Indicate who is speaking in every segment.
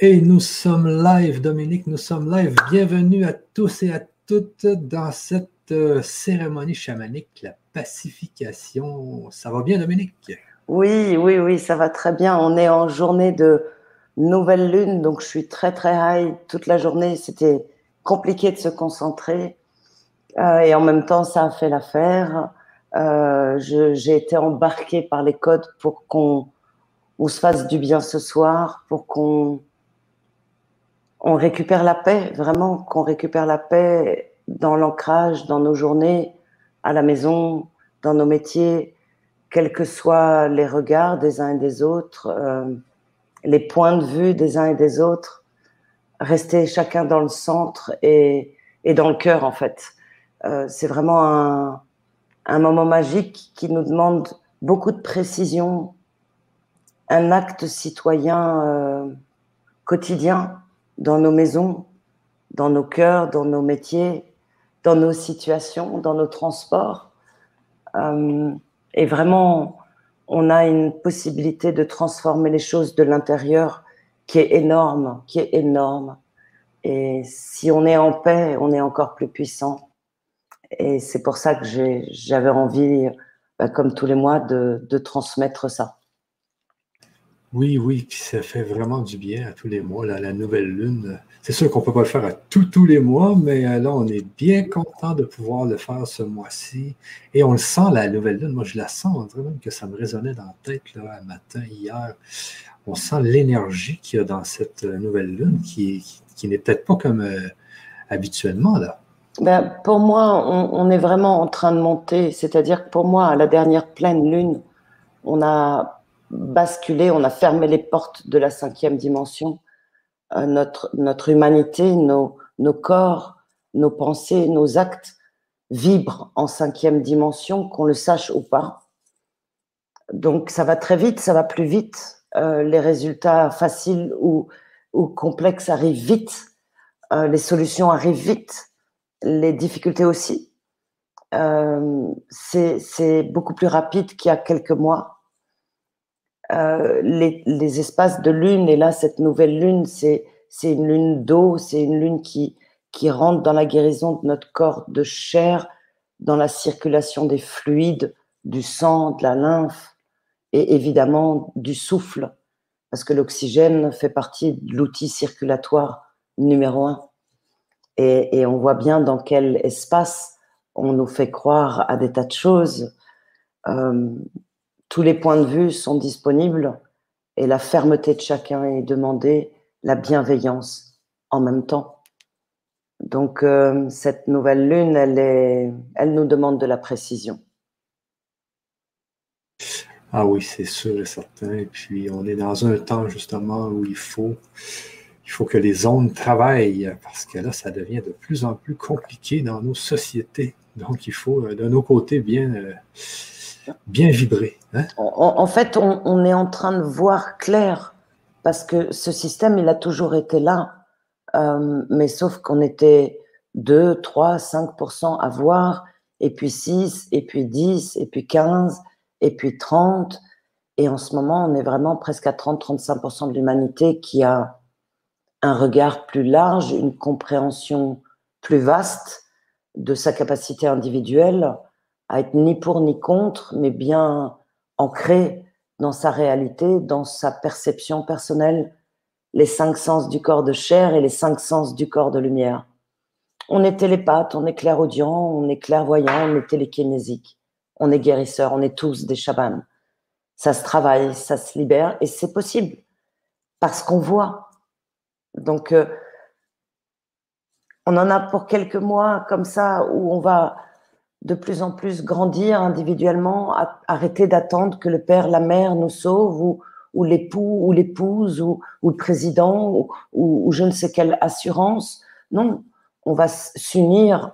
Speaker 1: Et nous sommes live, Dominique, nous sommes live. Bienvenue à tous et à toutes dans cette euh, cérémonie chamanique, la pacification. Ça va bien, Dominique?
Speaker 2: Oui, oui, oui, ça va très bien. On est en journée de nouvelle lune, donc je suis très, très high toute la journée. C'était compliqué de se concentrer. Euh, et en même temps, ça a fait l'affaire. Euh, j'ai été embarquée par les codes pour qu'on on se fasse du bien ce soir, pour qu'on on récupère la paix, vraiment, qu'on récupère la paix dans l'ancrage, dans nos journées, à la maison, dans nos métiers, quels que soient les regards des uns et des autres, euh, les points de vue des uns et des autres, rester chacun dans le centre et, dans le cœur, en fait. Euh, c'est vraiment un, un moment magique qui nous demande beaucoup de précision, un acte citoyen euh, quotidien dans nos maisons, dans nos cœurs, dans nos métiers, dans nos situations, dans nos transports. Euh, et vraiment, on a une possibilité de transformer les choses de l'intérieur qui est énorme, qui est énorme. Et si on est en paix, on est encore plus puissant. Et c'est pour ça que j'avais envie, bah, comme tous les mois, de, de transmettre ça.
Speaker 1: Oui, oui, ça fait vraiment du bien à tous les mois, la nouvelle lune. C'est sûr qu'on ne peut pas le faire à tous, les mois, mais euh, là, on est bien content de pouvoir le faire ce mois-ci. Et on le sent, la nouvelle lune. Moi, je la sens, vraiment que ça me résonnait dans la tête, là, un matin, hier. On sent l'énergie qu'il y a dans cette euh, nouvelle lune qui, qui, n'est peut-être pas comme euh, habituellement, là.
Speaker 2: Ben, pour moi, on, on, est vraiment en train de monter. C'est-à-dire que pour moi, à la dernière pleine lune, on a basculé, on a fermé les portes de la cinquième dimension. Euh, notre, notre humanité, nos, nos corps, nos pensées, nos actes vibrent en cinquième dimension, qu'on le sache ou pas. Donc ça va très vite, ça va plus vite. Euh, les résultats faciles ou, ou complexes arrivent vite. Euh, les solutions arrivent vite. Les difficultés aussi. c'est beaucoup plus rapide qu'il y a quelques mois. Euh, les, espaces de lune, et là, cette nouvelle lune, c'est une lune d'eau, c'est une lune qui, qui rentre dans la guérison de notre corps de chair, dans la circulation des fluides, du sang, de la lymphe, et évidemment du souffle, parce que l'oxygène fait partie de l'outil circulatoire numéro un. Et, et, on voit bien dans quel espace on nous fait croire à des tas de choses. Euh, tous les points de vue sont disponibles et la fermeté de chacun est demandée, la bienveillance en même temps. Donc euh, cette nouvelle lune, elle, est, elle nous demande de la précision.
Speaker 1: Ah oui, c'est sûr et certain. Et puis on est dans un temps justement où il faut, il faut que les ondes travaillent parce que là, ça devient de plus en plus compliqué dans nos sociétés. Donc il faut euh, de nos côtés bien... Euh, bien vibrer.
Speaker 2: Hein. en, fait, on, est en train de voir clair parce que ce système, il a toujours été là. Euh, mais sauf qu'on était 2, 3, 5% à voir, et puis 6, et puis 10, et puis 15, et puis 30. Et en ce moment, on est vraiment presque à 30-35% de l'humanité qui a un regard plus large, une compréhension plus vaste de sa capacité individuelle à être ni pour ni contre, mais bien ancré dans sa réalité, dans sa perception personnelle, les cinq sens du corps de chair et les cinq sens du corps de lumière. On est télépathe, on est clairaudient, on est clairvoyant, on est télékinésique, on est guérisseur, on est tous des chamans. Ça se travaille, ça se libère et c'est possible parce qu'on voit. Donc, euh, on en a pour quelques mois comme ça où on va de plus en plus grandir individuellement, arrêter d'attendre que le père, la mère nous sauve ou, ou l'époux ou l'épouse ou, le président ou, je ne sais quelle assurance. Non, on va s'unir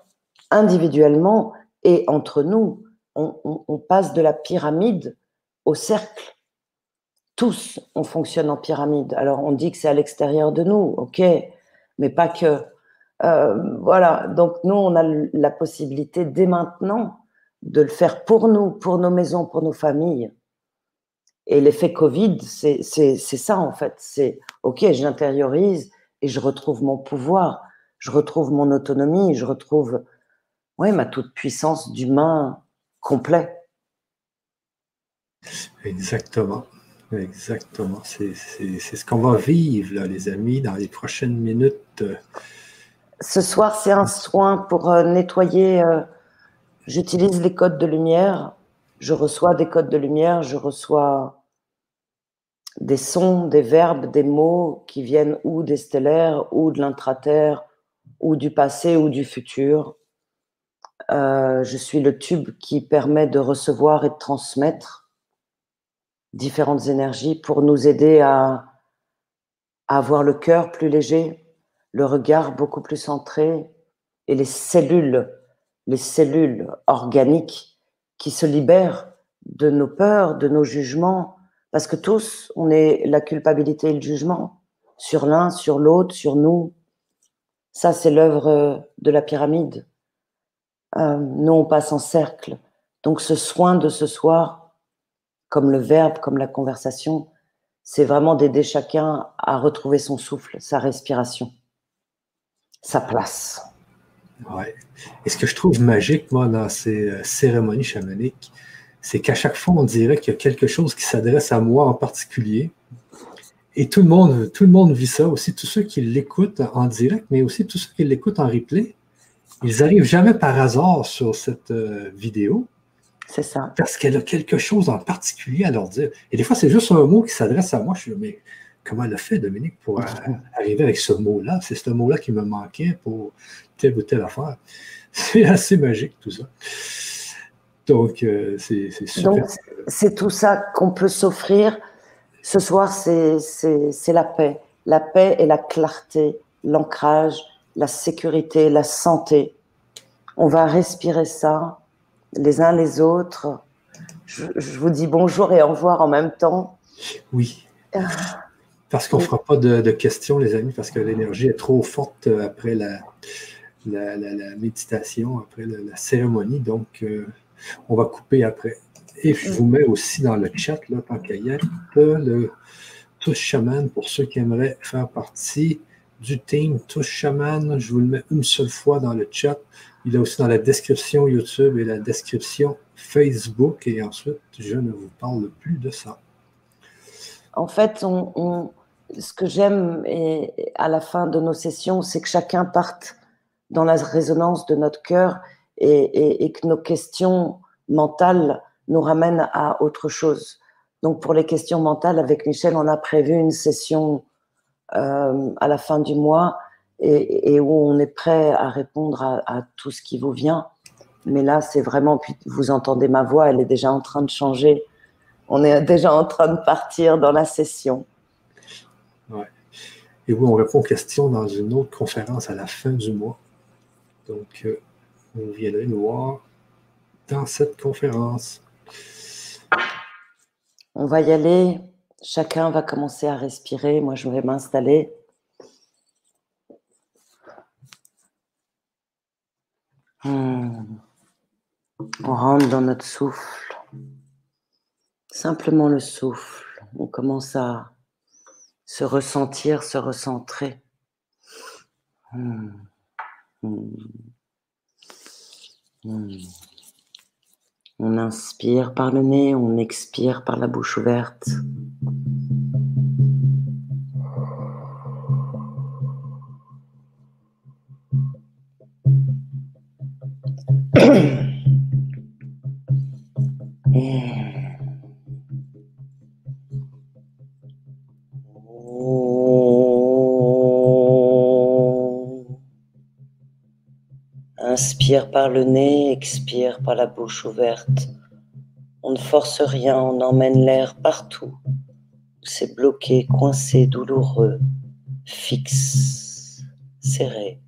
Speaker 2: individuellement et entre nous, on, on, passe de la pyramide au cercle. Tous, on fonctionne en pyramide. Alors on dit que c'est à l'extérieur de nous, ok, mais pas que. Euh, voilà, donc nous, on a la possibilité dès maintenant de le faire pour nous, pour nos maisons, pour nos familles. Et l'effet Covid, c'est ça en fait. C'est OK, j'intériorise et je retrouve mon pouvoir, je retrouve mon autonomie, je retrouve ouais, ma toute puissance d'humain complet.
Speaker 1: Exactement. Exactement. C'est ce qu'on va vivre, là, les amis, dans les prochaines minutes.
Speaker 2: Ce soir, c'est un soin pour euh, nettoyer. Euh, j'utilise les codes de lumière. Je reçois des codes de lumière. Je reçois des sons, des verbes, des mots qui viennent ou des stellaires, ou de l'intraterre, ou du passé, ou du futur. Euh, je suis le tube qui permet de recevoir et de transmettre différentes énergies pour nous aider à, avoir le cœur plus léger, le regard beaucoup plus centré et les cellules, les cellules organiques qui se libèrent de nos peurs, de nos jugements, parce que tous, on est la culpabilité et le jugement sur l'un, sur l'autre, sur nous. Ça, c'est l'œuvre de la pyramide. Euh, nous, on passe en cercle. Donc, ce soin de ce soir, comme le verbe, comme la conversation, c'est vraiment d'aider chacun à retrouver son souffle, sa respiration, sa place.
Speaker 1: Ouais. Et ce que je trouve magique, moi, dans ces euh, cérémonies chamaniques, c'est qu'à chaque fois, on dirait qu'il y a quelque chose qui s'adresse à moi en particulier. Et tout le monde, tout le monde vit ça, aussi tous ceux qui l'écoutent en direct, mais aussi tous ceux qui l'écoutent en replay. Ils n'arrivent jamais par hasard sur cette euh, vidéo.
Speaker 2: C'est ça.
Speaker 1: Parce qu'elle a quelque chose en particulier à leur dire. Et des fois, c'est juste un mot qui s'adresse à moi. Je suis mais comment elle a fait, Dominique, pour arriver avec ce mot-là? C'est ce mot-là qui me manquait pour telle ou telle affaire. C'est assez magique, tout ça. Donc, euh, c'est super.
Speaker 2: c'est tout ça qu'on peut s'offrir. Ce soir, c'est la paix. La paix et la clarté, l'ancrage, la sécurité, la santé. On va respirer ça les uns les autres. Je, vous dis bonjour et au revoir en même temps.
Speaker 1: Oui. Ah. Parce qu'on ne fera pas de, questions, les amis, parce que l'énergie est trop forte après la, la, méditation, après la, cérémonie. Donc, euh, on va couper après. Et je vous mets aussi dans le chat, là, tant qu'à y être, le Touche Chaman pour ceux qui aimeraient faire partie du team Touche Chaman. Je vous le mets une seule fois dans le chat. Il est aussi dans la description YouTube et la description Facebook. Et ensuite, je ne vous parle plus de ça.
Speaker 2: En fait, ce que j'aime à la fin de nos sessions, c'est que chacun parte dans la résonance de notre cœur et, que nos questions mentales nous ramènent à autre chose. Donc pour les questions mentales, avec Michel, on a prévu une session euh, à la fin du mois et, où on est prêt à répondre à, tout ce qui vous vient. Mais là, c'est vraiment, vous entendez ma voix, elle est déjà en train de changer. On est déjà en train de partir dans la session.
Speaker 1: Et oui, on répond aux questions dans une autre conférence à la fin du mois. Donc, euh, vous viendrez nous voir dans cette conférence.
Speaker 2: On va y aller. Chacun va commencer à respirer. Moi, je vais m'installer. Hmm. On rentre dans notre souffle. Simplement le souffle. On commence à se ressentir, se recentrer. Hmm. Hmm. On inspire par le nez, on expire par la bouche ouverte. Inspire par le nez, expire par la bouche ouverte. On ne force rien, on emmène l'air partout. C'est bloqué, coincé, douloureux, fixe, serré.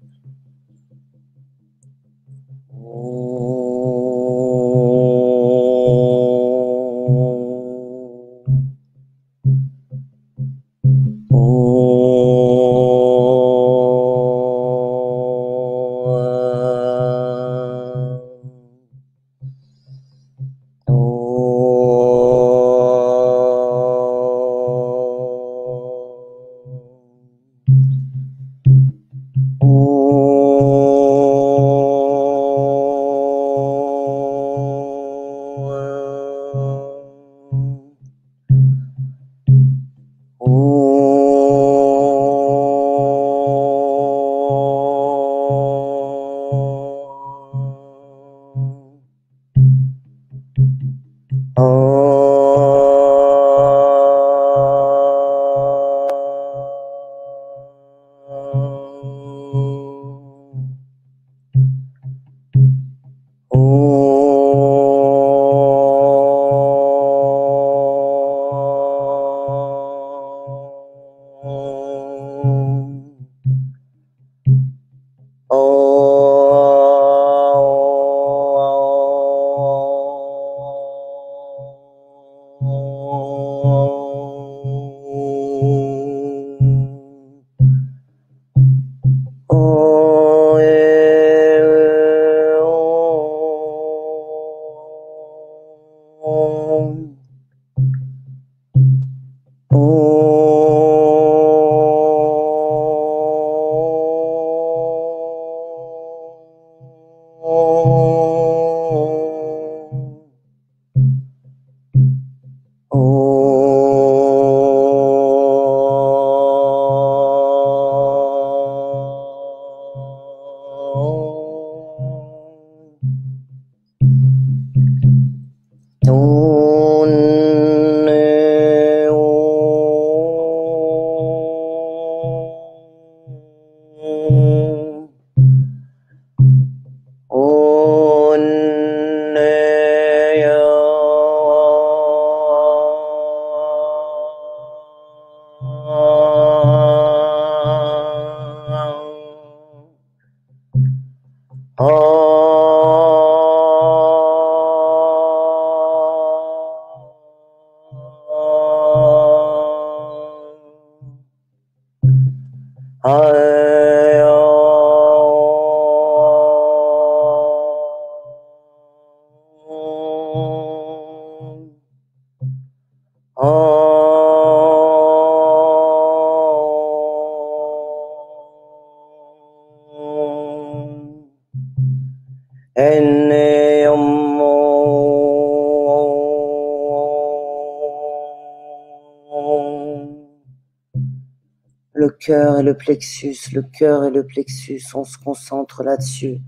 Speaker 2: Cœur et le plexus, le cœur et le plexus, on se concentre là-dessus.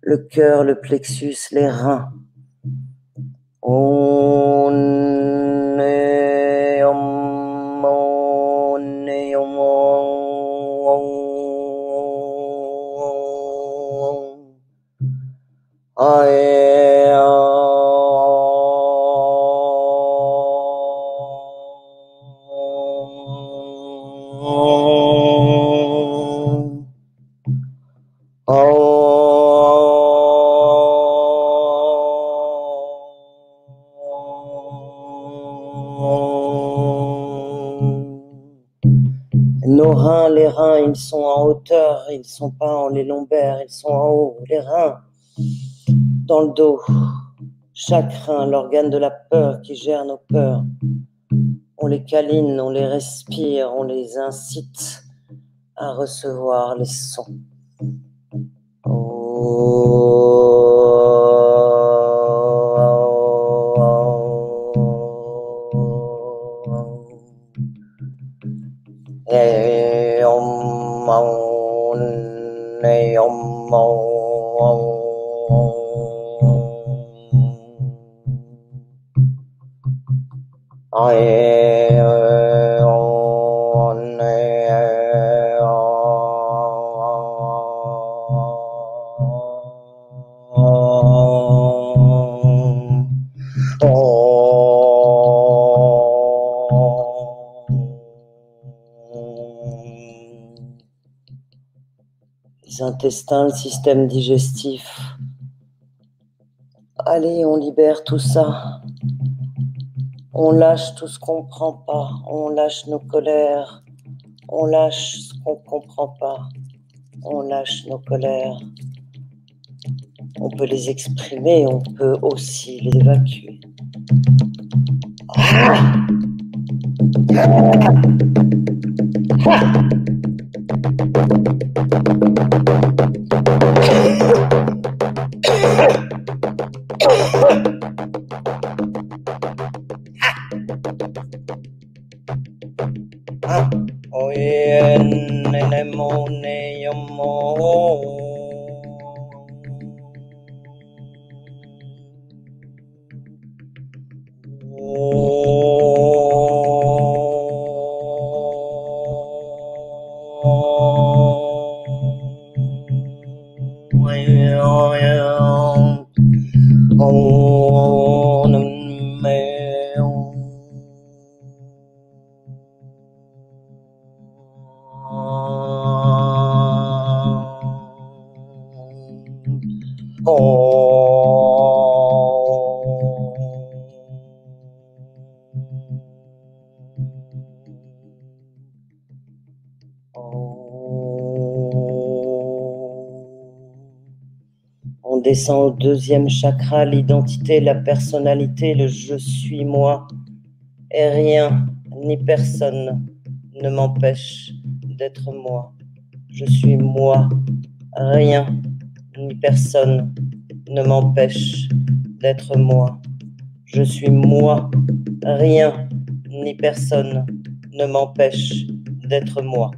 Speaker 2: Le cœur, le plexus, les reins. Ils sont pas en les lombaires, ils sont en haut. Les reins, dans le dos. Chaque rein, l'organe de la peur qui gère nos peurs. On les câline, on les respire, on les incite à recevoir les sons. Les l'intestin, le système digestif. Allez, on libère tout ça. On lâche tout ce qu'on ne prend pas. On lâche nos colères. On lâche ce qu'on ne comprend pas. On lâche nos colères. On peut les exprimer, on peut aussi les évacuer. Ah. Ah. Okay. Descend au deuxième chakra, l'identité, la personnalité, le je suis moi. Et rien ni personne ne m'empêche d'être moi. Je suis moi. Rien ni personne ne m'empêche d'être moi. Je suis moi. Rien ni personne ne m'empêche d'être moi.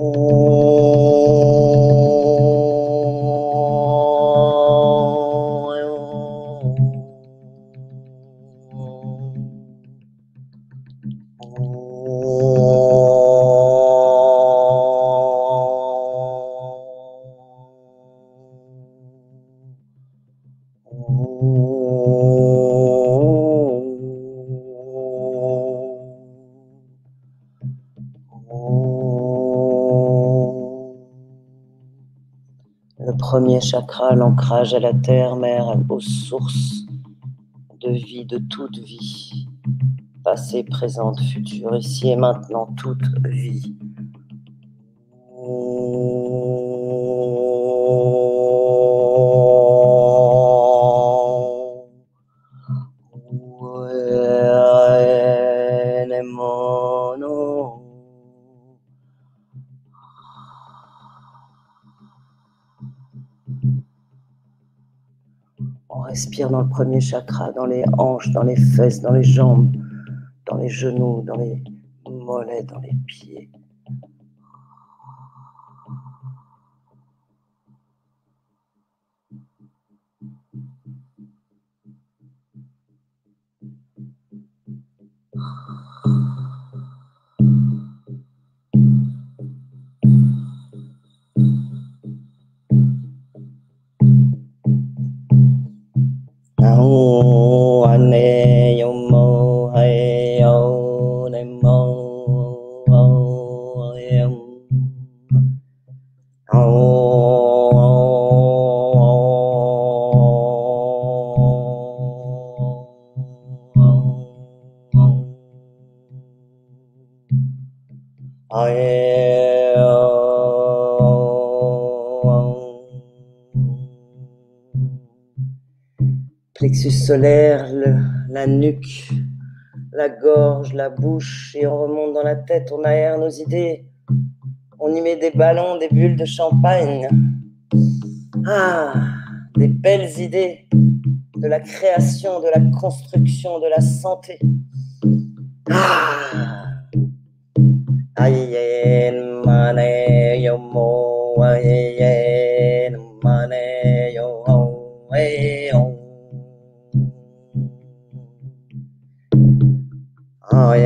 Speaker 2: Oh. Premier chakra, l'ancrage à la terre, mère, aux sources de vie, de toute vie, passé, présente, future, ici et maintenant, toute vie. Dans le premier chakra, dans les hanches, dans les fesses, dans les jambes, dans les genoux, dans les mollets, dans les pieds. năng anh em. Solaire, la nuque, la gorge, la bouche, et on remonte dans la tête, on aère nos idées, on y met des ballons, des bulles de champagne. Ah, des belles idées de la création, de la construction, de la santé. Ah, Hmm.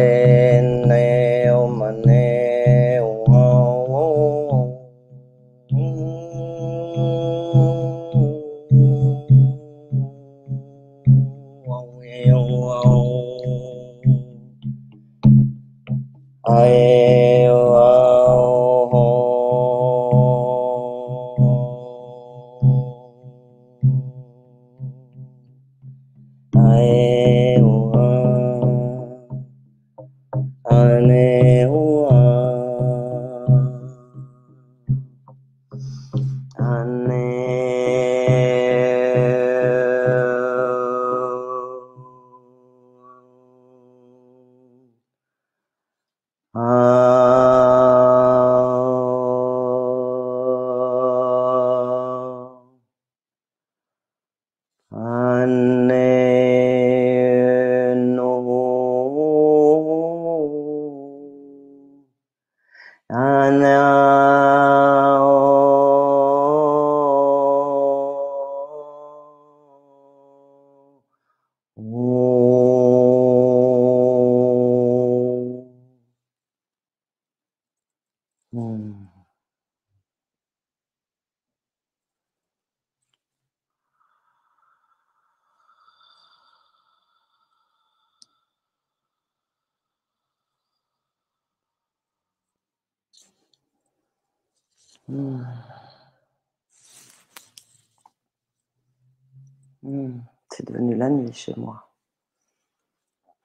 Speaker 2: Chez moi.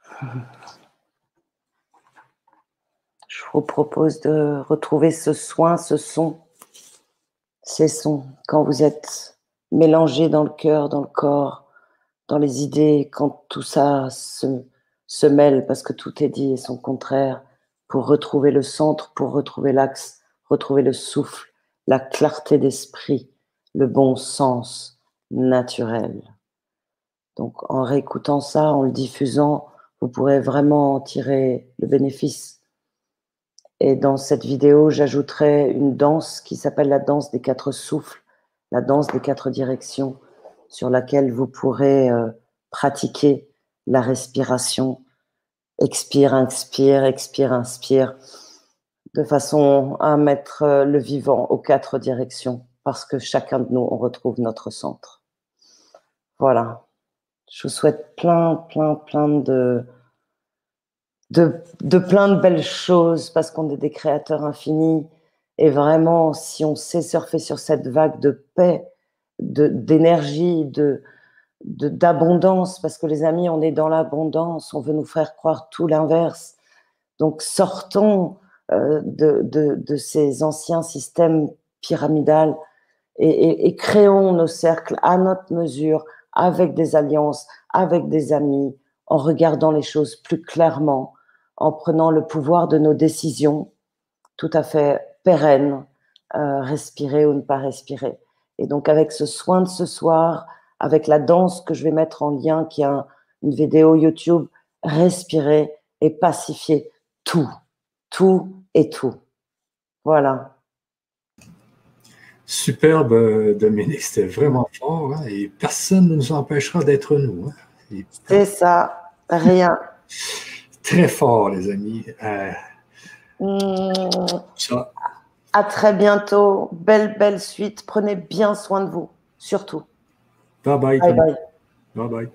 Speaker 2: Je vous propose de retrouver ce soin, ce son, ces sons, quand vous êtes mélangé dans le cœur, dans le corps, dans les idées, quand tout ça se mêle, parce que tout est dit et son contraire, pour retrouver le centre, pour retrouver l'axe, retrouver le souffle, la clarté d'esprit, le bon sens naturel. Donc en réécoutant ça, en le diffusant, vous pourrez vraiment en tirer le bénéfice. Et dans cette vidéo, j'ajouterai une danse qui s'appelle la danse des quatre souffles, la danse des quatre directions, sur laquelle vous pourrez euh, pratiquer la respiration. Expire, inspire, expire, inspire, de façon à mettre euh, le vivant aux quatre directions, parce que chacun de nous, on retrouve notre centre. Voilà. Je vous souhaite plein, plein, plein de, de, de plein de belles choses, parce qu'on est des créateurs infinis. Et vraiment, si on sait surfer sur cette vague de paix, d'énergie, de, d'abondance, parce que les amis, on est dans l'abondance, on veut nous faire croire tout l'inverse. Donc sortons euh, de, de, de, ces anciens systèmes pyramidales et, créons nos cercles à notre mesure, avec des alliances, avec des amis, en regardant les choses plus clairement, en prenant le pouvoir de nos décisions tout à fait pérennes, euh, respirer ou ne pas respirer. Et donc avec ce soin de ce soir, avec la danse que je vais mettre en lien, qui est une vidéo YouTube, respirer et pacifier tout, tout et tout. Voilà.
Speaker 1: Superbe, Dominique, c'était vraiment fort hein, et personne ne nous empêchera d'être nous.
Speaker 2: Hein. C'est ça, rien.
Speaker 1: Très fort, les amis. Euh,
Speaker 2: mmh. À très bientôt. Belle, belle suite. Prenez bien soin de vous, surtout.
Speaker 1: Bye bye. Bye bye. bye, bye.